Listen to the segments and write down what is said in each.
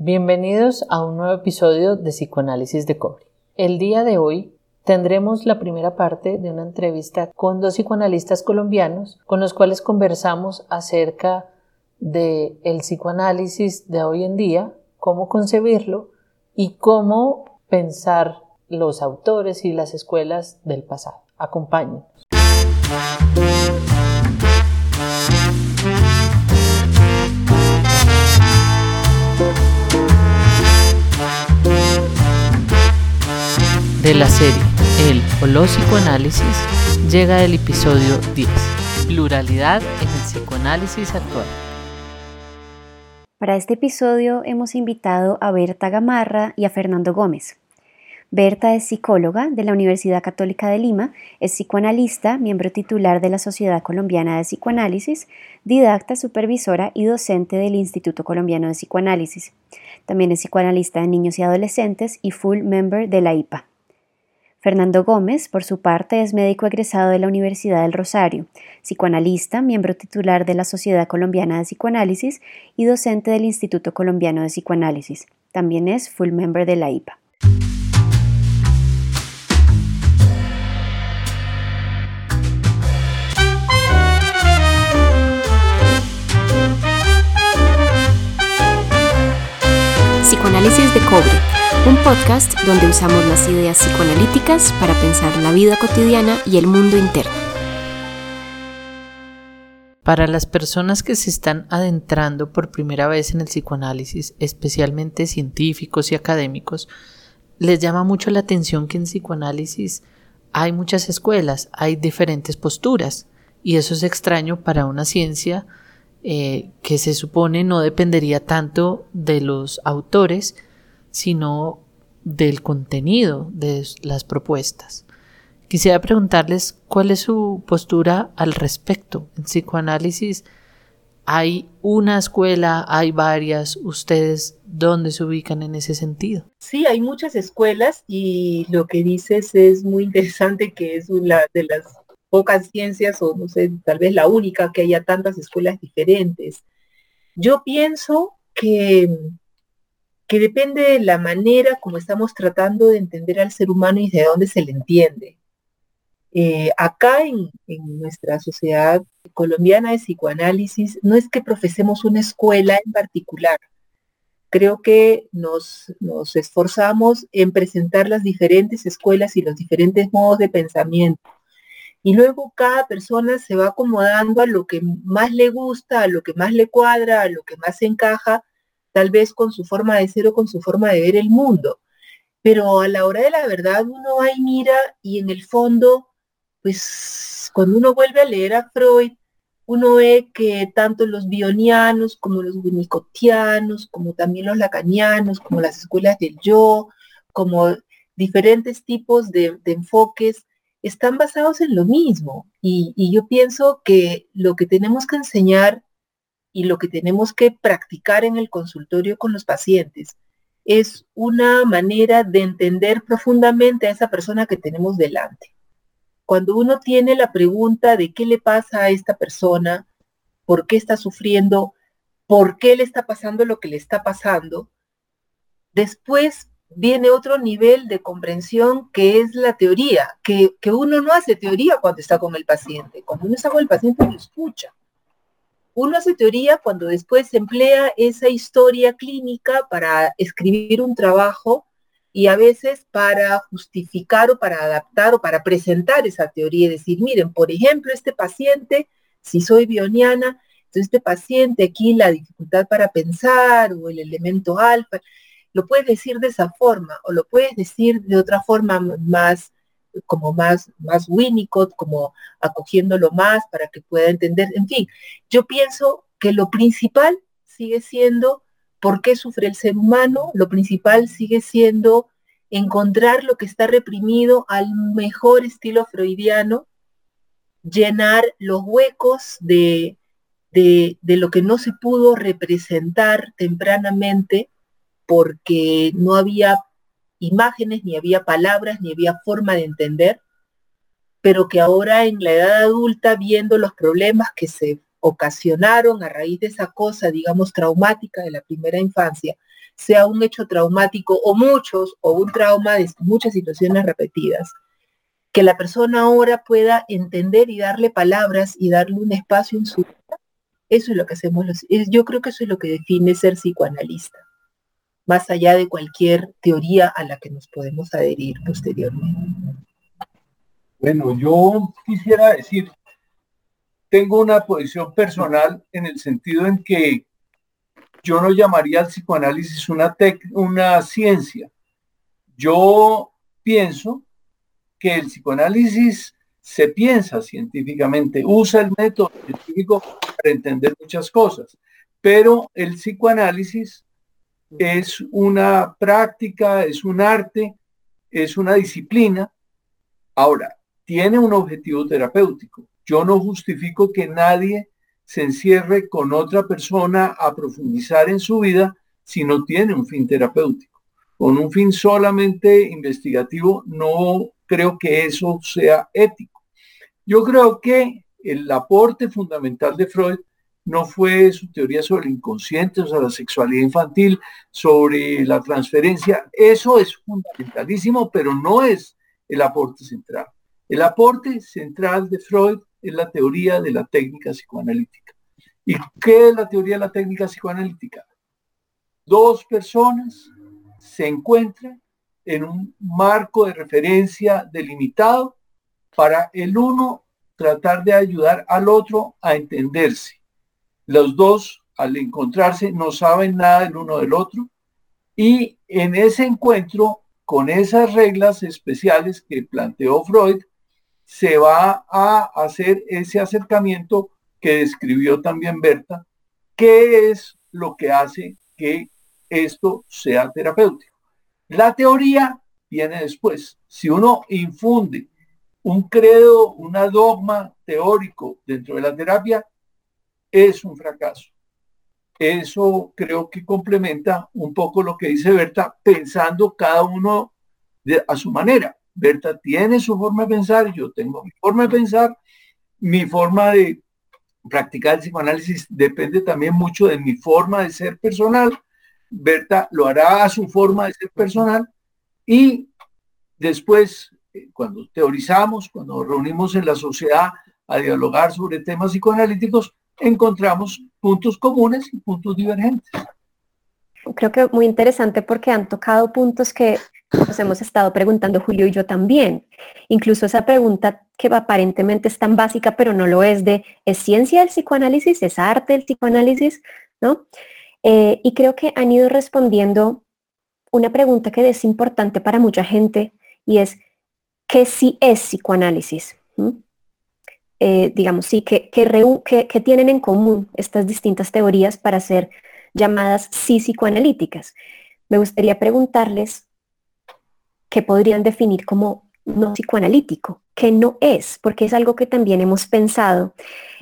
Bienvenidos a un nuevo episodio de Psicoanálisis de Cobre. El día de hoy tendremos la primera parte de una entrevista con dos psicoanalistas colombianos con los cuales conversamos acerca de el psicoanálisis de hoy en día, cómo concebirlo y cómo pensar los autores y las escuelas del pasado. Acompáñenos. De la serie El o los psicoanálisis llega el episodio 10, Pluralidad en el psicoanálisis actual. Para este episodio hemos invitado a Berta Gamarra y a Fernando Gómez. Berta es psicóloga de la Universidad Católica de Lima, es psicoanalista, miembro titular de la Sociedad Colombiana de Psicoanálisis, didacta, supervisora y docente del Instituto Colombiano de Psicoanálisis. También es psicoanalista de niños y adolescentes y full member de la IPA. Fernando Gómez, por su parte, es médico egresado de la Universidad del Rosario, psicoanalista, miembro titular de la Sociedad Colombiana de Psicoanálisis y docente del Instituto Colombiano de Psicoanálisis. También es full member de la IPA. Psicoanálisis de cobre un podcast donde usamos las ideas psicoanalíticas para pensar la vida cotidiana y el mundo interno. Para las personas que se están adentrando por primera vez en el psicoanálisis, especialmente científicos y académicos, les llama mucho la atención que en psicoanálisis hay muchas escuelas, hay diferentes posturas, y eso es extraño para una ciencia eh, que se supone no dependería tanto de los autores, sino del contenido de las propuestas. Quisiera preguntarles cuál es su postura al respecto. En psicoanálisis hay una escuela, hay varias. ¿Ustedes dónde se ubican en ese sentido? Sí, hay muchas escuelas y lo que dices es muy interesante que es una de las pocas ciencias o no sé, tal vez la única que haya tantas escuelas diferentes. Yo pienso que que depende de la manera como estamos tratando de entender al ser humano y de dónde se le entiende. Eh, acá en, nuestra sociedad colombiana de psicoanálisis no es que profesemos una escuela en particular. Creo que nos, nos esforzamos en presentar las diferentes escuelas y los diferentes modos de pensamiento. Y luego cada persona se va acomodando a lo que más le gusta, a lo que más le cuadra, a lo que más encaja tal vez con su forma de ser o con su forma de ver el mundo. Pero a la hora de la verdad uno ahí mira y en el fondo, pues cuando uno vuelve a leer a Freud, uno ve que tanto los bionianos como los winnicottianos, como también los lacanianos, como las escuelas del yo, como diferentes tipos de, enfoques, están basados en lo mismo. y yo pienso que lo que tenemos que enseñar y lo que tenemos que practicar en el consultorio con los pacientes es una manera de entender profundamente a esa persona que tenemos delante. Cuando uno tiene la pregunta de qué le pasa a esta persona, por qué está sufriendo, por qué le está pasando lo que le está pasando, después viene otro nivel de comprensión que es la teoría, que, que uno no hace teoría cuando está con el paciente, cuando uno está con el paciente lo escucha uno hace teoría cuando después emplea esa historia clínica para escribir un trabajo y a veces para justificar o para adaptar o para presentar esa teoría y decir, miren, por ejemplo, este paciente, si soy bioniana, entonces este paciente aquí la dificultad para pensar o el elemento alfa, lo puedes decir de esa forma o lo puedes decir de otra forma más como más, más Winnicott, como acogiéndolo más para que pueda entender. En fin, yo pienso que lo principal sigue siendo por qué sufre el ser humano, lo principal sigue siendo encontrar lo que está reprimido al mejor estilo freudiano, llenar los huecos de, de, de, lo que no se pudo representar tempranamente porque no había imágenes, ni había palabras, ni había forma de entender, pero que ahora en la edad adulta, viendo los problemas que se ocasionaron a raíz de esa cosa, digamos, traumática de la primera infancia, sea un hecho traumático o muchos, o un trauma de muchas situaciones repetidas, que la persona ahora pueda entender y darle palabras y darle un espacio en su vida, eso es lo que hacemos. Los, yo creo que eso es lo que define ser psicoanalista, más allá de cualquier teoría a la que nos podemos adherir posteriormente. Bueno, yo quisiera decir, tengo una posición personal en el sentido en que yo no llamaría al psicoanálisis una, una ciencia. Yo pienso que el psicoanálisis se piensa científicamente, usa el método científico para entender muchas cosas, pero el psicoanálisis es una práctica, es un arte, es una disciplina. Ahora, tiene un objetivo terapéutico. Yo no justifico que nadie se encierre con otra persona a profundizar en su vida si no tiene un fin terapéutico. Con un fin solamente investigativo, no creo que eso sea ético. Yo creo que el aporte fundamental de Freud no fue su teoría sobre el inconsciente, sobre la sexualidad infantil, sobre la transferencia. Eso es fundamentalísimo, pero no es el aporte central. El aporte central de Freud es la teoría de la técnica psicoanalítica. ¿Y qué es la teoría de la técnica psicoanalítica? Dos personas se encuentran en un marco de referencia delimitado para el uno tratar de ayudar al otro a entenderse. Los dos, al encontrarse, no saben nada del uno del otro y en ese encuentro, con esas reglas especiales que planteó Freud, se va a hacer ese acercamiento que describió también Berta, qué es lo que hace que esto sea terapéutico. La teoría viene después. Si uno infunde un credo, un dogma teórico dentro de la terapia, es un fracaso. Eso creo que complementa un poco lo que dice Berta, pensando cada uno a su manera. Berta tiene su forma de pensar, yo tengo mi forma de pensar, mi forma de practicar el psicoanálisis depende también mucho de mi forma de ser personal. Berta lo hará a su forma de ser personal y después, eh, cuando teorizamos, cuando reunimos en la sociedad a dialogar sobre temas psicoanalíticos, encontramos puntos comunes y puntos divergentes. Creo que muy interesante porque han tocado puntos que nos hemos estado preguntando Julio y yo también. Incluso esa pregunta que aparentemente es tan básica, pero no lo es, de ¿es ciencia el psicoanálisis? ¿Es arte el psicoanálisis? ¿No? Eh, y creo que han ido respondiendo una pregunta que es importante para mucha gente y es, ¿qué sí es psicoanálisis? Eh, digamos, sí, ¿qué, qué, tienen en común estas distintas teorías para ser llamadas sí psicoanalíticas? Me gustaría preguntarles que podrían definir como no psicoanalítico, que no es, porque es algo que también hemos pensado.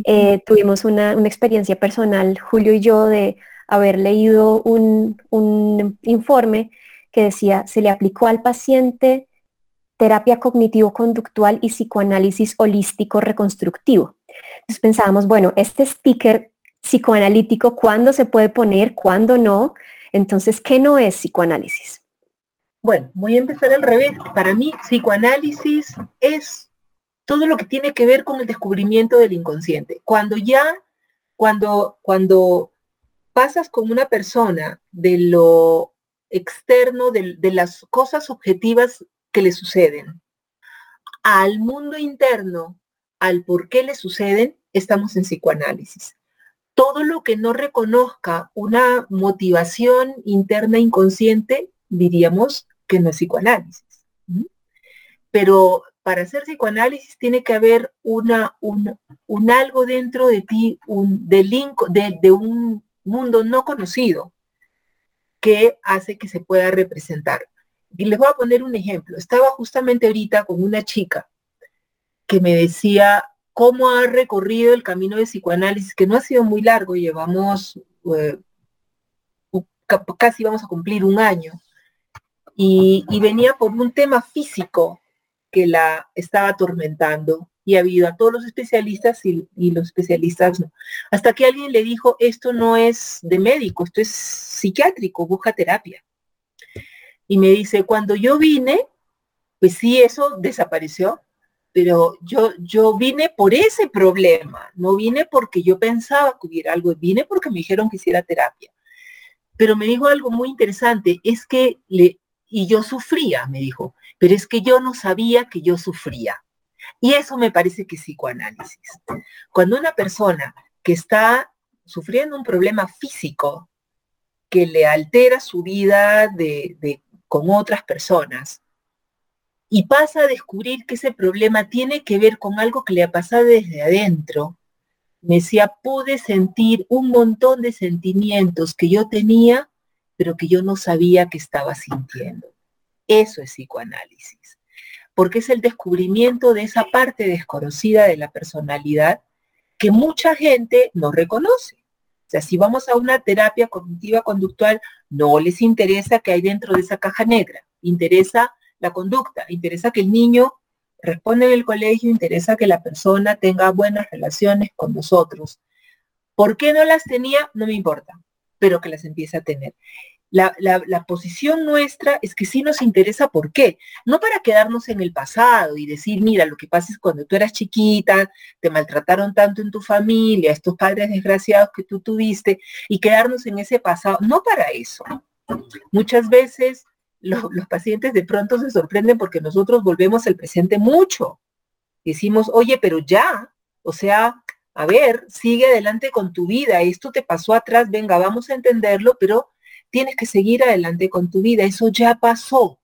Eh, tuvimos una, experiencia personal, Julio y yo, de haber leído un, un informe que decía, se le aplicó al paciente terapia cognitivo-conductual y psicoanálisis holístico reconstructivo. Entonces pensábamos, bueno, este speaker psicoanalítico, ¿cuándo se puede poner? ¿Cuándo no? Entonces, ¿qué no es psicoanálisis? Bueno, voy a empezar al revés. Para mí, psicoanálisis es todo lo que tiene que ver con el descubrimiento del inconsciente. Cuando ya, cuando, cuando pasas con una persona de lo externo, de, de las cosas objetivas que le suceden, al mundo interno, al por qué le suceden, estamos en psicoanálisis. Todo lo que no reconozca una motivación interna inconsciente, diríamos, que no es psicoanálisis. Pero para hacer psicoanálisis tiene que haber una, un, un algo dentro de ti, un delinco, de, de un mundo no conocido que hace que se pueda representar. Y les voy a poner un ejemplo. Estaba justamente ahorita con una chica que me decía cómo ha recorrido el camino de psicoanálisis, que no ha sido muy largo, llevamos eh, casi vamos a cumplir un año y, venía por un tema físico que la estaba atormentando y ha habido a todos los especialistas y, los especialistas no. Hasta que alguien le dijo, esto no es de médico, esto es psiquiátrico, busca terapia. Y me dice, cuando yo vine, pues sí, eso desapareció, pero yo, yo vine por ese problema, no vine porque yo pensaba que hubiera algo, vine porque me dijeron que hiciera terapia. Pero me dijo algo muy interesante, es que le, y yo sufría, me dijo, pero es que yo no sabía que yo sufría. Y eso me parece que es psicoanálisis. Cuando una persona que está sufriendo un problema físico que le altera su vida de, con otras personas y pasa a descubrir que ese problema tiene que ver con algo que le ha pasado desde adentro, me decía, pude sentir un montón de sentimientos que yo tenía, pero que yo no sabía que estaba sintiendo. Eso es psicoanálisis, porque es el descubrimiento de esa parte desconocida de la personalidad que mucha gente no reconoce. O sea, si vamos a una terapia cognitiva conductual, no les interesa que hay dentro de esa caja negra, interesa la conducta, interesa que el niño responda en el colegio, interesa que la persona tenga buenas relaciones con nosotros. ¿Por qué no las tenía? No me importa, pero que las empiece a tener la, posición nuestra es que sí nos interesa por qué, no para quedarnos en el pasado y decir, mira, lo que pasa es cuando tú eras chiquita, te maltrataron tanto en tu familia, estos padres desgraciados que tú tuviste, y quedarnos en ese pasado, no para eso. Muchas veces los pacientes de pronto se sorprenden porque nosotros volvemos al presente mucho. Decimos, oye, pero ya, o sea, a ver, sigue adelante con tu vida, esto te pasó atrás, venga, vamos a entenderlo, pero tienes que seguir adelante con tu vida, eso ya pasó.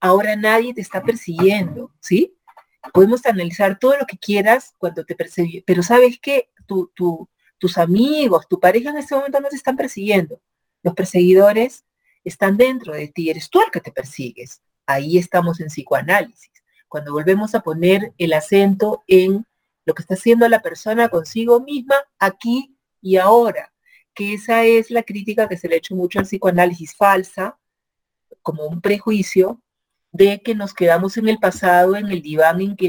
Ahora nadie te está persiguiendo, ¿sí? Podemos analizar todo lo que quieras cuando te persigue, pero sabes que tus amigos, tu pareja en este momento no te están persiguiendo. Los perseguidores están dentro de ti, eres tú el que te persigues. Ahí estamos en psicoanálisis. Cuando volvemos a poner el acento en lo que está haciendo la persona consigo misma aquí y ahora que esa es la crítica que se le ha hecho mucho al psicoanálisis falsa, como un prejuicio de que nos quedamos en el pasado, en el diván en que,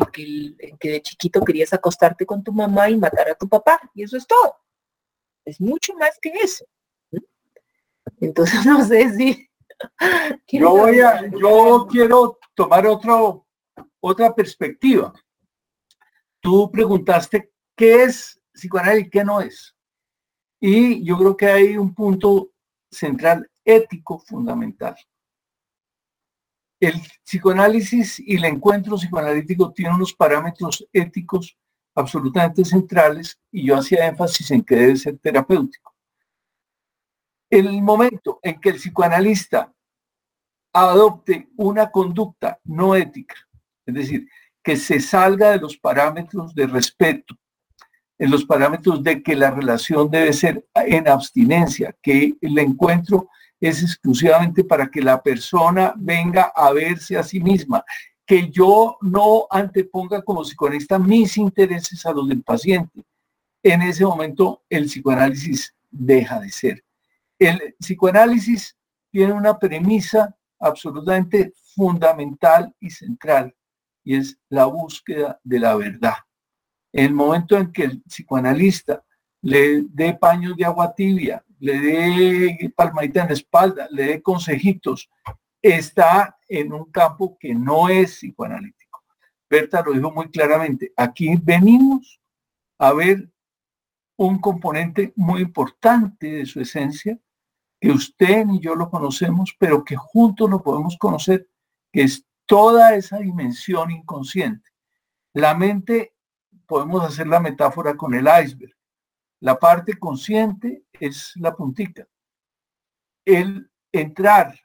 que de chiquito querías acostarte con tu mamá y matar a tu papá, y eso es todo. Es mucho más que eso. Entonces no sé si... Yo, voy a, yo quiero tomar otro, otra perspectiva. Tú preguntaste qué es psicoanálisis y qué no es. Y yo creo que hay un punto central ético fundamental. El psicoanálisis y el encuentro psicoanalítico tienen unos parámetros éticos absolutamente centrales y yo hacía énfasis en que debe ser terapéutico. El momento en que el psicoanalista adopte una conducta no ética, es decir, que se salga de los parámetros de respeto, en los parámetros de que la relación debe ser en abstinencia, que el encuentro es exclusivamente para que la persona venga a verse a sí misma, que yo no anteponga como psicoanalista mis intereses a los del paciente. En ese momento el psicoanálisis deja de ser. El psicoanálisis tiene una premisa absolutamente fundamental y central, y es la búsqueda de la verdad el momento en que el psicoanalista le dé paños de agua tibia, le dé palmadita en la espalda, le dé consejitos, está en un campo que no es psicoanalítico. Berta lo dijo muy claramente, aquí venimos a ver un componente muy importante de su esencia, que usted y yo lo conocemos, pero que juntos lo podemos conocer, que es toda esa dimensión inconsciente. La mente podemos hacer la metáfora con el iceberg. La parte consciente es la puntita. El entrar,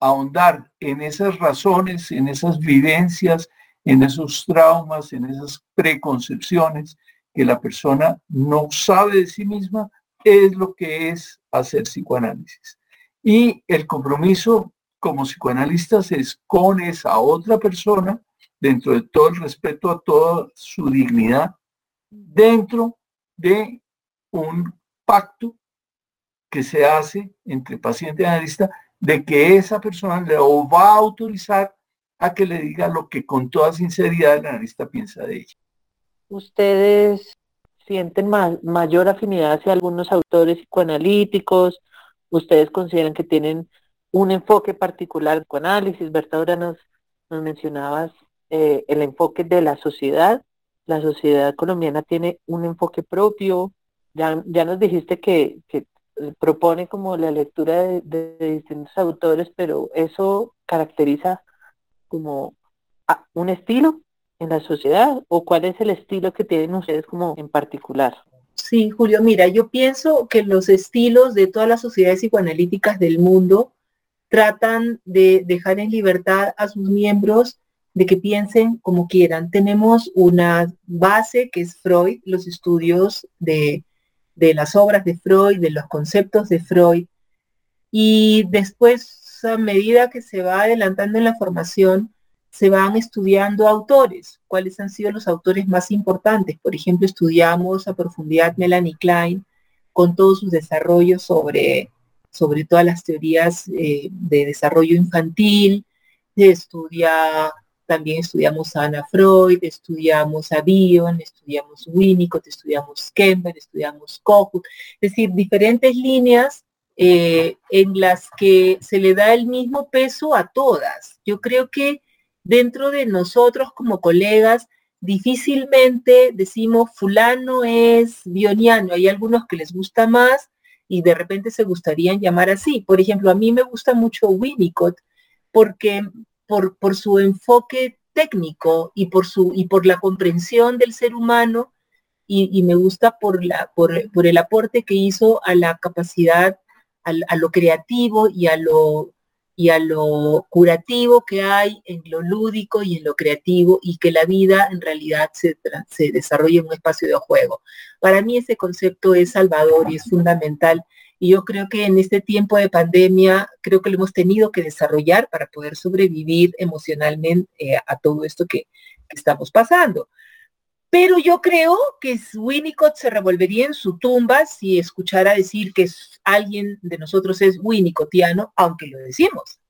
ahondar en esas razones, en esas vivencias, en esos traumas, en esas preconcepciones que la persona no sabe de sí misma, es lo que es hacer psicoanálisis. Y el compromiso como psicoanalistas es con esa otra persona dentro de todo el respeto a toda su dignidad, dentro de un pacto que se hace entre paciente y analista de que esa persona le va a autorizar a que le diga lo que con toda sinceridad el analista piensa de ella. ustedes sienten mayor afinidad hacia algunos autores psicoanalíticos? ¿Ustedes consideran que tienen un enfoque particular en psicoanálisis? Berta, ahora nos, nos mencionabas eh, el enfoque de la sociedad. La sociedad colombiana tiene un enfoque propio. Ya, ya nos dijiste que, que propone como la lectura de, distintos autores, pero eso caracteriza como un estilo en la sociedad o cuál es el estilo que tienen ustedes como en particular? Sí, Julio, mira, yo pienso que los estilos de todas las sociedades psicoanalíticas del mundo tratan de dejar en libertad a sus miembros de que piensen como quieran. Tenemos una base que es Freud, los estudios de, de las obras de Freud, de los conceptos de Freud, y después, a medida que se va adelantando en la formación, se van estudiando autores, cuáles han sido los autores más importantes. Por ejemplo, estudiamos a profundidad Melanie Klein con todos sus desarrollos sobre, sobre todas las teorías eh, de desarrollo infantil, estudia, también estudiamos a Ana Freud, estudiamos a Bion, estudiamos Winnicott, estudiamos Kemper, estudiamos Kohut, es decir, diferentes líneas eh, en las que se le da el mismo peso a todas. Yo creo que dentro de nosotros como colegas difícilmente decimos fulano es bioniano. Hay algunos que les gusta más y de repente se gustarían llamar así. Por ejemplo, a mí me gusta mucho Winnicott porque por, su enfoque técnico y por, su, y por la comprensión del ser humano y, me gusta por, la, por, por, el aporte que hizo a la capacidad, a lo creativo y a lo y a lo curativo que hay en lo lúdico y en lo creativo y que la vida en realidad se, se desarrolla en un espacio de juego. Para mí ese concepto es salvador y es fundamental y yo creo que en este tiempo de pandemia creo que lo hemos tenido que desarrollar para poder sobrevivir emocionalmente eh, a todo esto que, que estamos pasando. Pero yo creo que Winnicott se revolvería en su tumba si escuchara decir que alguien de nosotros es winnicottiano, aunque lo decimos.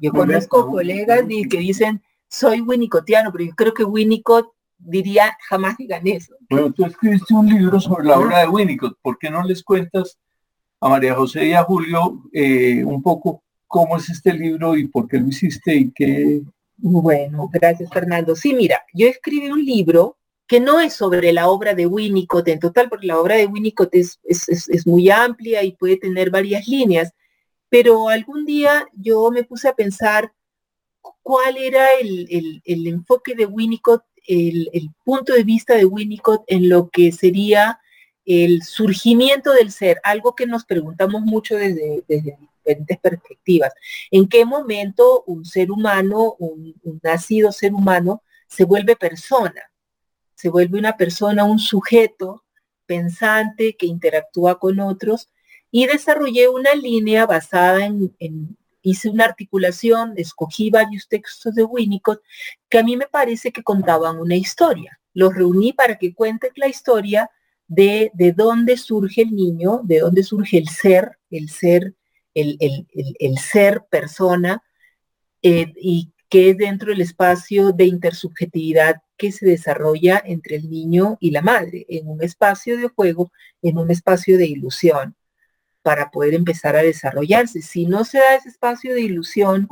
Yo conozco colegas que dicen, soy winnicottiano, pero yo creo que Winnicott diría, jamás digan eso. Bueno, tú escribiste un libro sobre la obra de Winnicott. ¿Por qué no les cuentas a María José y a Julio eh, un poco cómo es este libro y por qué lo hiciste y qué... Bueno, gracias Fernando. Sí, mira, yo escribí un libro que no es sobre la obra de Winnicott en total, porque la obra de Winnicott es, es, muy amplia y puede tener varias líneas, pero algún día yo me puse a pensar cuál era el, enfoque de Winnicott, el, punto de vista de Winnicott en lo que sería el surgimiento del ser, algo que nos preguntamos mucho desde, diferentes perspectivas. ¿En qué momento un ser humano, un nacido ser humano, se vuelve persona? se vuelve una persona, un sujeto pensante que interactúa con otros y desarrollé una línea basada en, hice una articulación, escogí varios textos de Winnicott que a mí me parece que contaban una historia. Los reuní para que cuenten la historia de, de dónde surge el niño, de dónde surge el ser, el ser, el, ser persona, eh, y que es dentro del espacio de intersubjetividad que se desarrolla entre el niño y la madre, en un espacio de juego, en un espacio de ilusión, para poder empezar a desarrollarse. Si no se da ese espacio de ilusión,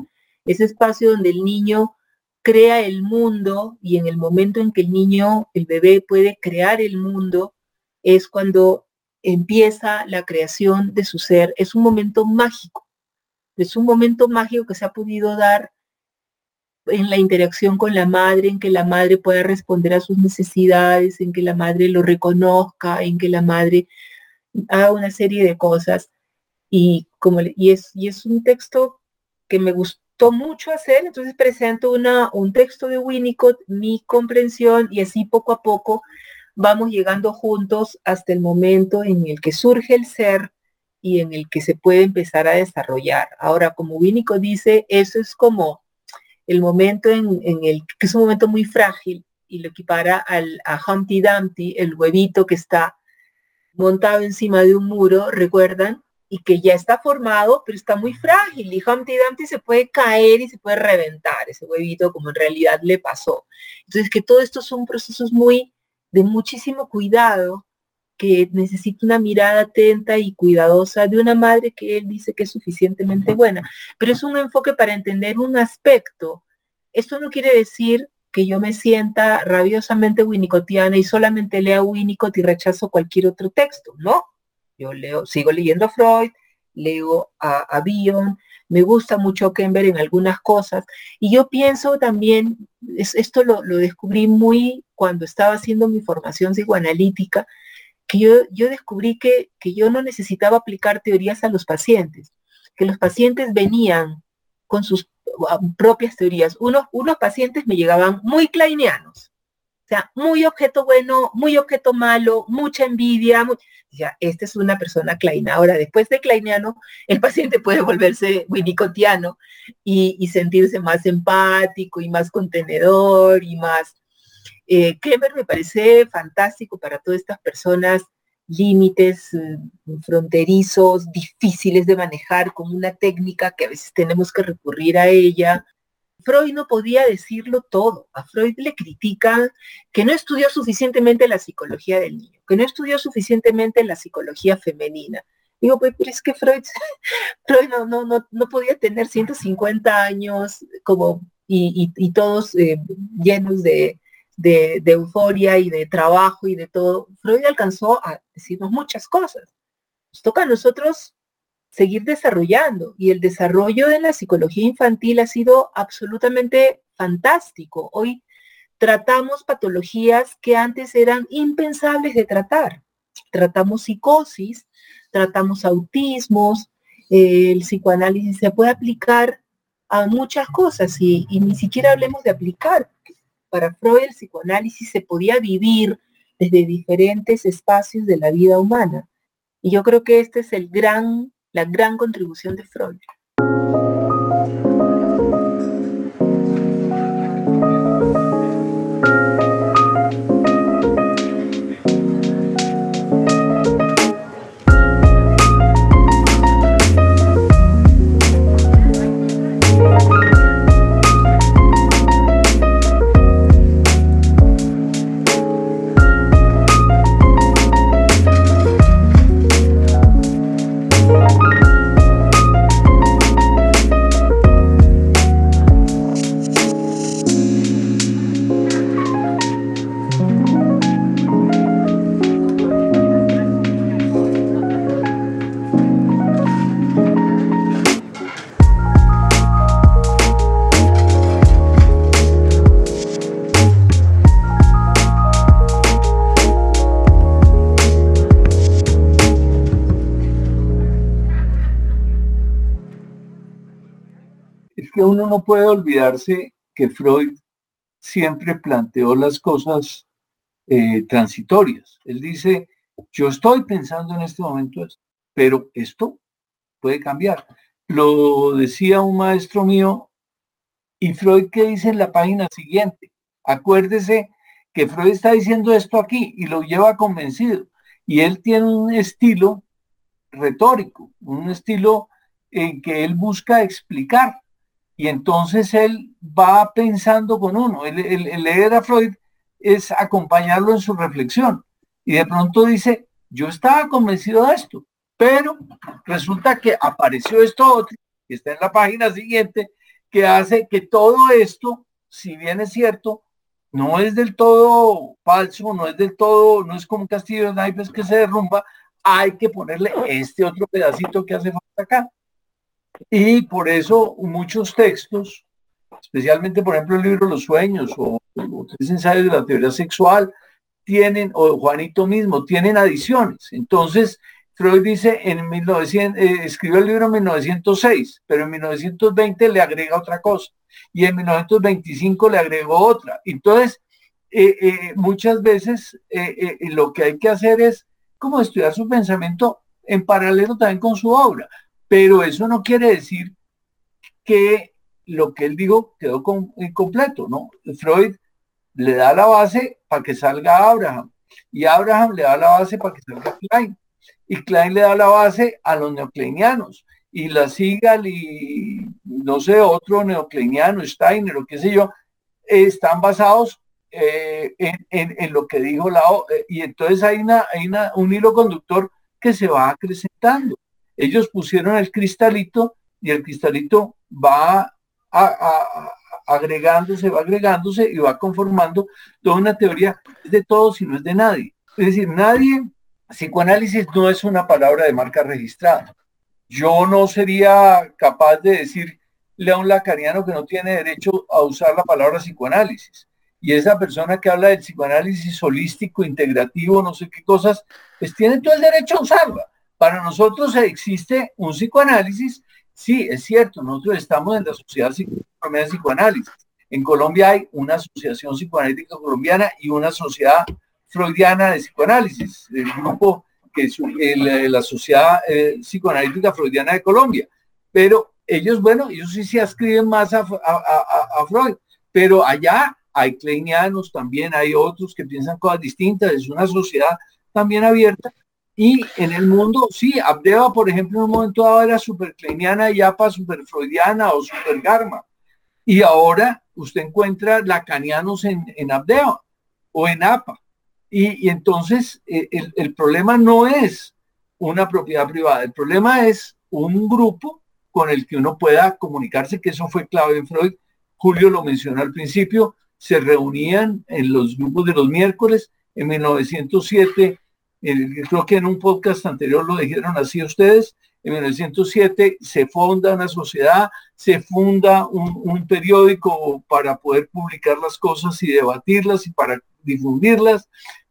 ese espacio donde el niño crea el mundo y en el momento en que el niño, el bebé puede crear el mundo, es cuando empieza la creación de su ser. Es un momento mágico. Es un momento mágico que se ha podido dar en la interacción con la madre, en que la madre pueda responder a sus necesidades, en que la madre lo reconozca, en que la madre haga una serie de cosas. Y, como, y, es, y es un texto que me gustó mucho hacer, entonces presento una, un texto de Winnicott, mi comprensión, y así poco a poco vamos llegando juntos hasta el momento en el que surge el ser y en el que se puede empezar a desarrollar. Ahora, como Winnicott dice, eso es como el momento en, el que es un momento muy frágil y lo equipara al, a Humpty Dumpty, el huevito que está montado encima de un muro, ¿recuerdan? Y que ya está formado, pero está muy frágil y Humpty Dumpty se puede caer y se puede reventar ese huevito como en realidad le pasó. Entonces que todo esto son procesos muy de muchísimo cuidado, que necesita una mirada atenta y cuidadosa de una madre que él dice que es suficientemente buena. Pero es un enfoque para entender un aspecto. Esto no quiere decir que yo me sienta rabiosamente winnicottiana y solamente lea Winnicott y rechazo cualquier otro texto, ¿no? Yo leo, sigo leyendo a Freud, leo a, Bion, me gusta mucho Kember en algunas cosas, y yo pienso también, esto lo, lo descubrí muy cuando estaba haciendo mi formación psicoanalítica, que yo, descubrí que, que yo no necesitaba aplicar teorías a los pacientes, que los pacientes venían con sus ah, propias teorías. Unos, unos pacientes me llegaban muy kleinianos, sea, muy objeto bueno, muy objeto malo, mucha envidia. Ya, esta es una persona kleina. Ahora, después de kleiniano, el paciente puede volverse winnicottiano y, y sentirse más empático y más contenedor y más eh, me parece fantástico para todas estas personas, límites mm, fronterizos, difíciles de manejar, con una técnica que a veces tenemos que recurrir a ella. Freud no podía decirlo todo. A Freud le critican que no estudió suficientemente la psicología del niño, que no estudió suficientemente la psicología femenina. Digo, pues, pero es que Freud, Freud no, no, no, no podía tener 150 años como, y, todos eh, llenos de, de, euforia y de trabajo y de todo, Freud alcanzó a decirnos muchas cosas. Nos toca a nosotros seguir desarrollando y el desarrollo de la psicología infantil ha sido absolutamente fantástico. Hoy tratamos patologías que antes eran impensables de tratar. Tratamos psicosis, tratamos autismos, el psicoanálisis se puede aplicar a muchas cosas y, y, ni siquiera hablemos de aplicar, para Freud el psicoanálisis se podía vivir desde diferentes espacios de la vida humana. Y yo creo que esta es el gran, la gran contribución de Freud. No puede olvidarse que Freud siempre planteó las cosas eh, transitorias. Él dice, yo estoy pensando en este momento esto, pero esto puede cambiar. Lo decía un maestro mío, y Freud que dice en la página siguiente, acuérdese que Freud está diciendo esto aquí y lo lleva convencido. Y él tiene un estilo retórico, un estilo en que él busca explicar y entonces él va pensando con uno. El, leer a Freud es acompañarlo en su reflexión. Y de pronto dice, yo estaba convencido de esto, pero resulta que apareció esto otro, que está en la página siguiente, que hace que todo esto, si bien es cierto, no es del todo falso, no es del todo, no es como un castillo de naipes que se derrumba, hay que ponerle este otro pedacito que hace falta acá. Y por eso muchos textos, especialmente por ejemplo el libro Los Sueños o, Tres Ensayos de la Teoría Sexual, tienen, o Juanito mismo, tienen adiciones. Entonces, Freud dice, en 1900, eh, escribió el libro en 1906, pero en 1920 le agrega otra cosa y en 1925 le agregó otra. Entonces, eh, eh, muchas veces lo que hay que hacer es como estudiar su pensamiento en paralelo también con su obra. Pero eso no quiere decir que lo que él dijo quedó incompleto, ¿no? Freud le da la base para que salga Abraham y Abraham le da la base para que salga Klein y Klein le da la base a los neocleinianos y la Sigal y no sé, otro neocleiniano, Steiner o qué sé yo, están basados eh, en, lo que dijo la eh, y entonces hay, una, hay un hilo conductor que se va acrecentando. Ellos pusieron el cristalito y el cristalito va agregándose, va agregándose y va conformando toda una teoría de todos y no es de nadie. Es decir, nadie, psicoanálisis no es una palabra de marca registrada. Yo no sería capaz de decir un Lacaniano que no tiene derecho a usar la palabra psicoanálisis. Y esa persona que habla del psicoanálisis holístico, integrativo, no sé qué cosas, pues tiene todo el derecho a usarla. Para nosotros existe un psicoanálisis, sí, es cierto, nosotros estamos en la Sociedad de Psicoanálisis. En Colombia hay una asociación psicoanalítica colombiana y una sociedad freudiana de psicoanálisis, el grupo que es la Sociedad eh, Psicoanalítica Freudiana de Colombia. Pero ellos, bueno, ellos sí se ascriben más a, Freud, pero allá hay kleinianos, también hay otros que piensan cosas distintas, es una sociedad también abierta. Y en el mundo, sí, Abdeva, por ejemplo, en un momento dado era super kleiniana y APA super freudiana o super garma. Y ahora usted encuentra lacanianos en, en Abdeva o en APA. Y, entonces eh, el, el problema no es una propiedad privada, el problema es un grupo con el que uno pueda comunicarse, que eso fue clave en Freud. Julio lo mencionó al principio, se reunían en los grupos de los miércoles. En 1907, creo que en un podcast anterior lo dijeron así ustedes, en 1907 se funda una sociedad, se funda un, periódico para poder publicar las cosas y debatirlas y para difundirlas.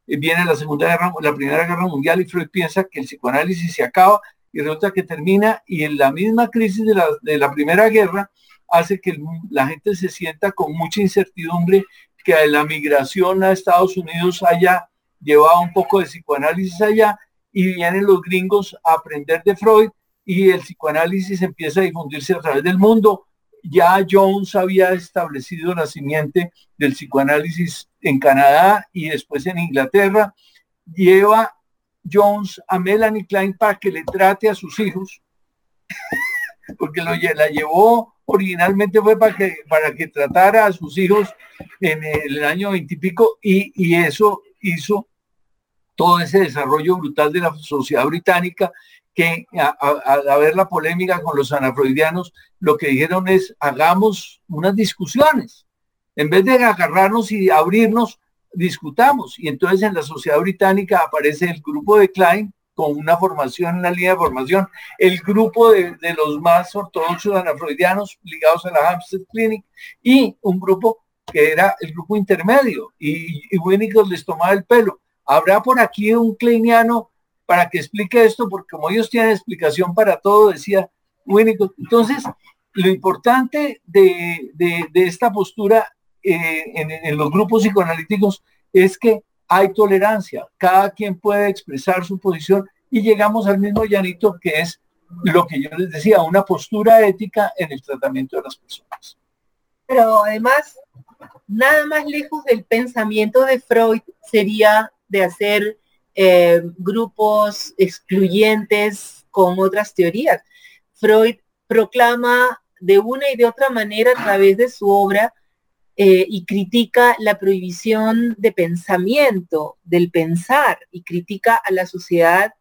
Eh, viene la Segunda Guerra, la Primera Guerra Mundial y Freud piensa que el psicoanálisis se acaba y resulta que termina y en la misma crisis de la, de la Primera Guerra hace que la gente se sienta con mucha incertidumbre que la migración a Estados Unidos haya llevado un poco de psicoanálisis allá y vienen los gringos a aprender de Freud y el psicoanálisis empieza a difundirse a través del mundo. Ya Jones había establecido la simiente del psicoanálisis en Canadá y después en Inglaterra. Lleva Jones a Melanie Klein para que le trate a sus hijos, porque lo, la llevó originalmente fue para que, para que tratara a sus hijos en el año veintipico y, y eso hizo todo ese desarrollo brutal de la sociedad británica que a, ver la polémica con los anafroidianos, lo que dijeron es hagamos unas discusiones. En vez de agarrarnos y abrirnos, discutamos. Y entonces en la sociedad británica aparece el grupo de Klein con una formación, una línea de formación, el grupo de, los más ortodoxos anafroidianos ligados a la Hampstead Clinic y un grupo que era el grupo intermedio y, y Winnicott les tomaba el pelo. Habrá por aquí un kleiniano para que explique esto, porque como ellos tienen explicación para todo, decía Winnicott. Entonces, lo importante de, esta postura eh, en, los grupos psicoanalíticos es que hay tolerancia, cada quien puede expresar su posición y llegamos al mismo llanito que es lo que yo les decía, una postura ética en el tratamiento de las personas. Pero además, nada más lejos del pensamiento de Freud sería de hacer eh, grupos excluyentes con otras teorías. Freud proclama de una y de otra manera a través de su obra eh, y critica la prohibición de pensamiento, del pensar, y critica a la sociedad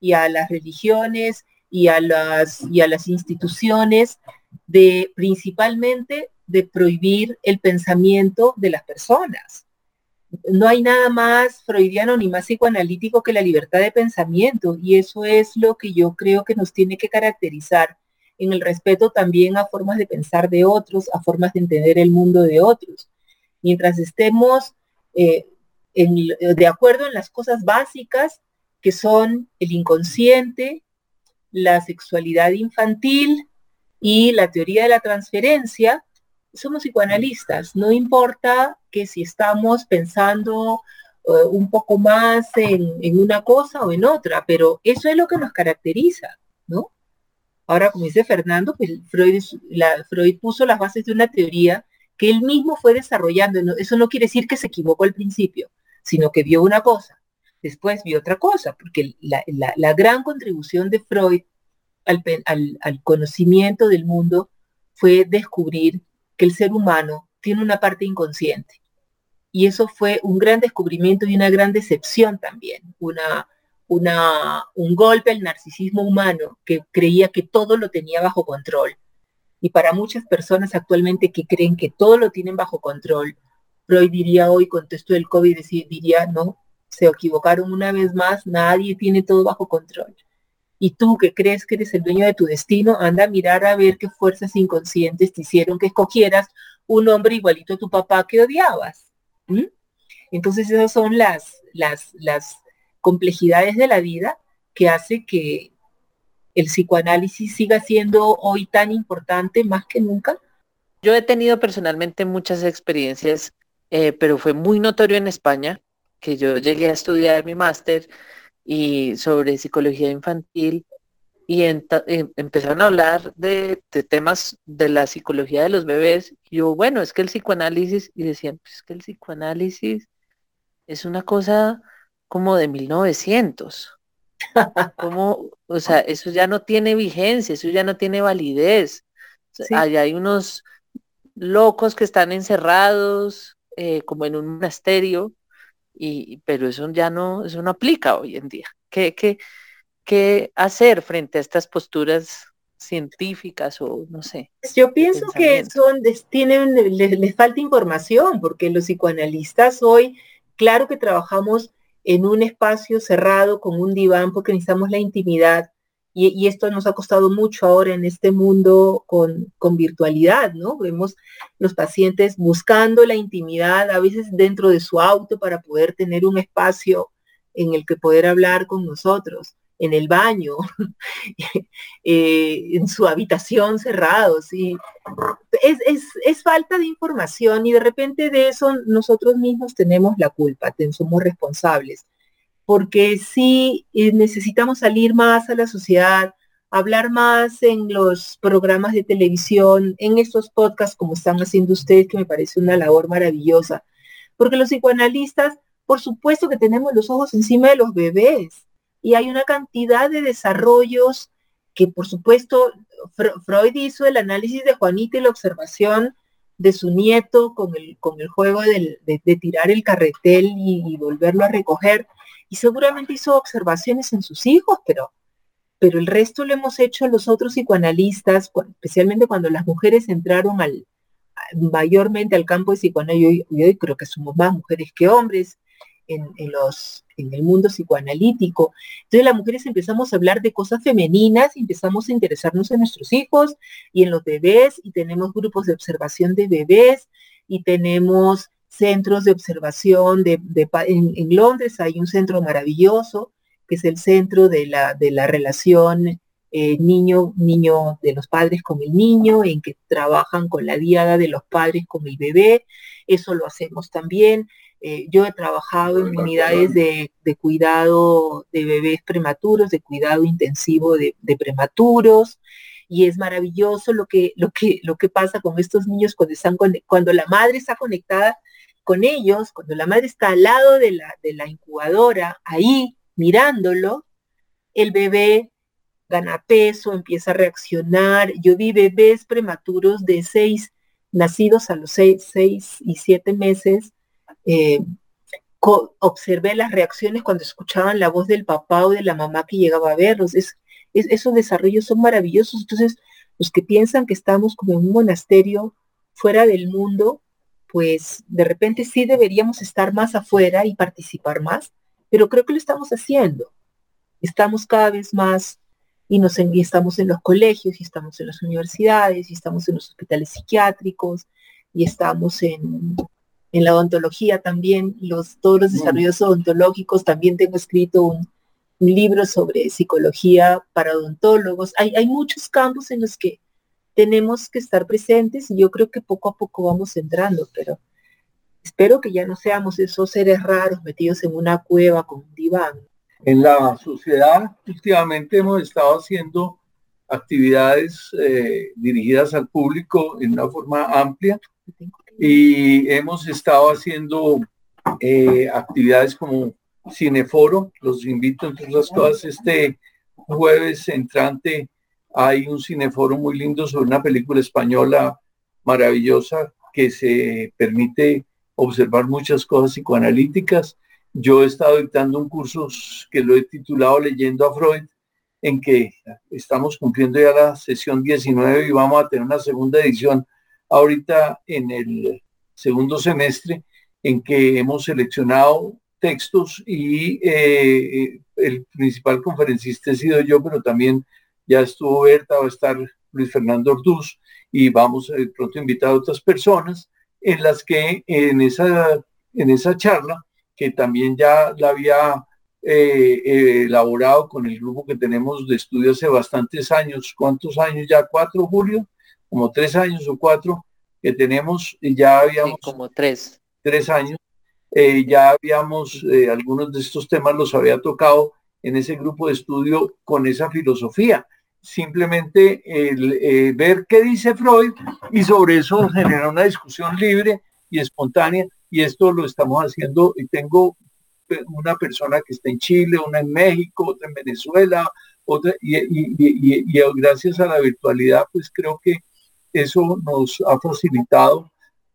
y a las religiones y a las, y a las instituciones de principalmente de prohibir el pensamiento de las personas. No hay nada más freudiano ni más psicoanalítico que la libertad de pensamiento y eso es lo que yo creo que nos tiene que caracterizar en el respeto también a formas de pensar de otros, a formas de entender el mundo de otros. Mientras estemos eh, de acuerdo en las cosas básicas que son el inconsciente, la sexualidad infantil y la teoría de la transferencia, somos psicoanalistas. No importa que si estamos pensando eh, un poco más en, una cosa o en otra, pero eso es lo que nos caracteriza, ¿no? Ahora, como dice Fernando, pues Freud, Freud puso las bases de una teoría que él mismo fue desarrollando. Eso no quiere decir que se equivocó al principio, sino que vio una cosa, después vio otra cosa, porque la, gran contribución de Freud al, al conocimiento del mundo fue descubrir que el ser humano tiene una parte inconsciente Y eso fue un gran descubrimiento y una gran decepción también, una, una, un golpe al narcisismo humano que creía que todo lo tenía bajo control. Y para muchas personas actualmente que creen que todo lo tienen bajo control, Freud diría hoy, con esto del COVID, diría, no, se equivocaron una vez más, nadie tiene todo bajo control. Y tú que crees que eres el dueño de tu destino, anda a mirar a ver qué fuerzas inconscientes te hicieron que escogieras un hombre igualito a tu papá que odiabas. Entonces esas son las, las, las complejidades de la vida que hace que el psicoanálisis siga siendo hoy tan importante más que nunca. Yo he tenido personalmente muchas experiencias, eh, pero fue muy notorio en España que yo llegué a estudiar mi máster y sobre psicología infantil y em, empezaron a hablar de, temas de la psicología de los bebés. Y yo, bueno, es que el psicoanálisis, y decían, pues es que el psicoanálisis es una cosa como de 1900. Como, o sea, eso ya no tiene vigencia, eso ya no tiene validez. Allá hay unos locos que están encerrados eh, como en un monasterio, y, pero eso ya no, eso no aplica hoy en día. ¿Qué, qué, qué hacer frente a estas posturas científicas o no sé. Yo pienso que son, tienen, les, falta información, porque los psicoanalistas hoy, claro que trabajamos en un espacio cerrado con un diván porque necesitamos la intimidad y, esto nos ha costado mucho ahora en este mundo con, virtualidad, ¿no? Vemos los pacientes buscando la intimidad, a veces dentro de su auto para poder tener un espacio en el que poder hablar con nosotros en el baño, eh, en su habitación cerrados. Y es, falta de información y de repente de eso nosotros mismos tenemos la culpa, somos responsables. Porque sí eh, necesitamos salir más a la sociedad, hablar más en los programas de televisión, en estos podcasts como están haciendo ustedes, que me parece una labor maravillosa. Porque los psicoanalistas, por supuesto que tenemos los ojos encima de los bebés y hay una cantidad de desarrollos que por supuesto Freud hizo el análisis de Juanita y la observación de su nieto con el, con el juego de, tirar el carretel y, volverlo a recoger. Y seguramente hizo observaciones en sus hijos, pero, pero el resto lo hemos hecho los otros psicoanalistas, especialmente cuando las mujeres entraron mayormente al campo de psicoanálisis. Yo, yo creo que somos más mujeres que hombres en, los, en el mundo psicoanalítico. Entonces las mujeres empezamos a hablar de cosas femeninas, empezamos a interesarnos en nuestros hijos y en los bebés, y tenemos grupos de observación de bebés, y tenemos centros de observación de, en, Londres hay un centro maravilloso que es el centro de la, de la relación eh, niño, niño de los padres con el niño, en que trabajan con la diada de los padres con el bebé. Eso lo hacemos también. Eh, yo he trabajado en unidades de, cuidado de bebés prematuros, de cuidado intensivo de, prematuros, y es maravilloso lo que, lo, que, lo que pasa con estos niños cuando, están cuando la madre está conectada con ellos, cuando la madre está al lado de la, incubadora, ahí mirándolo, el bebé gana peso, empieza a reaccionar. Yo vi bebés prematuros de seis, nacidos a los seis, seis y siete meses, eh, observé las reacciones cuando escuchaban la voz del papá o de la mamá que llegaba a verlos. Es, esos desarrollos son maravillosos. Entonces, los que piensan que estamos como en un monasterio fuera del mundo, pues de repente sí deberíamos estar más afuera y participar más, pero creo que lo estamos haciendo. Estamos cada vez más y, nos, y estamos en los colegios, y estamos en las universidades, y estamos en los hospitales psiquiátricos, y estamos en, en la odontología también, los, todos los desarrollos odontológicos, también tengo escrito un, libro sobre psicología para odontólogos. Hay, hay, muchos campos en los que tenemos que estar presentes y yo creo que poco a poco vamos entrando, pero espero que ya no seamos esos seres raros metidos en una cueva con un diván. En la sociedad últimamente hemos estado haciendo actividades eh, dirigidas al público en una forma amplia y hemos estado haciendo eh, actividades como Cineforo. Los invito entre otras cosas este jueves entrante hay un cineforo muy lindo sobre una película española maravillosa que se permite observar muchas cosas psicoanalíticas. Yo he estado dictando un curso que lo he titulado Leyendo a Freud, en que estamos cumpliendo ya la sesión 19 y vamos a tener una segunda edición ahorita en el segundo semestre, en que hemos seleccionado textos y eh, el principal conferencista he sido yo, pero también ya estuvo Berta, va a estar Luis Fernando Orduz y vamos a pronto invitar a otras personas en las que en esa, en esa charla, que también ya la había eh, eh, elaborado con el grupo que tenemos de estudio hace bastantes años, ¿cuántos años ya? ¿Cuatro, Julio? Como tres años o cuatro que tenemos, y ya habíamos... como tres. Tres años eh, ya habíamos, eh, algunos de estos temas los había tocado en ese grupo de estudio con esa filosofía. Simplemente el, eh, ver qué dice Freud y sobre eso generar una discusión libre y espontánea. Y esto lo estamos haciendo y tengo una persona que está en Chile, una en México, otra en Venezuela, otra, y, y gracias a la virtualidad, pues creo que eso nos ha facilitado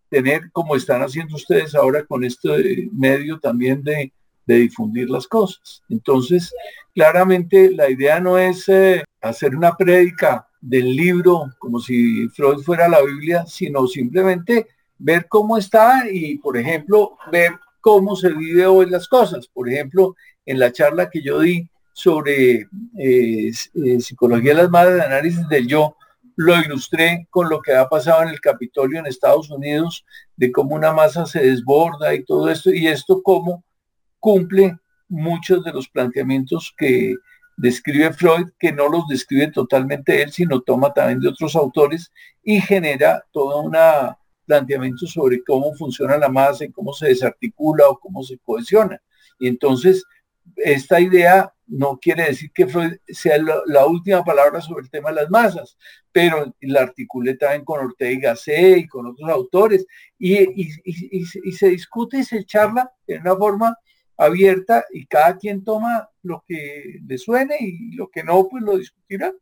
tener, como están haciendo ustedes ahora con este medio también de, difundir las cosas. Entonces, claramente la idea no es eh, hacer una prédica del libro como si Freud fuera la Biblia, sino simplemente ver cómo está y, por ejemplo, ver cómo se vive hoy las cosas. Por ejemplo, en la charla que yo di sobre eh, eh, psicología de las madres, análisis del yo, lo ilustré con lo que ha pasado en el Capitolio en Estados Unidos, de cómo una masa se desborda y todo esto, y esto cómo cumple muchos de los planteamientos que describe Freud, que no los describe totalmente él, sino toma también de otros autores y genera todo un planteamiento sobre cómo funciona la masa y cómo se desarticula o cómo se cohesiona. Y entonces, esta idea no quiere decir que Freud sea la, última palabra sobre el tema de las masas, pero la articulé también con Ortega y Gasset y con otros autores, y, se discute y se charla en una forma abierta y cada quien toma lo que le suene y lo que no, pues lo discutirá.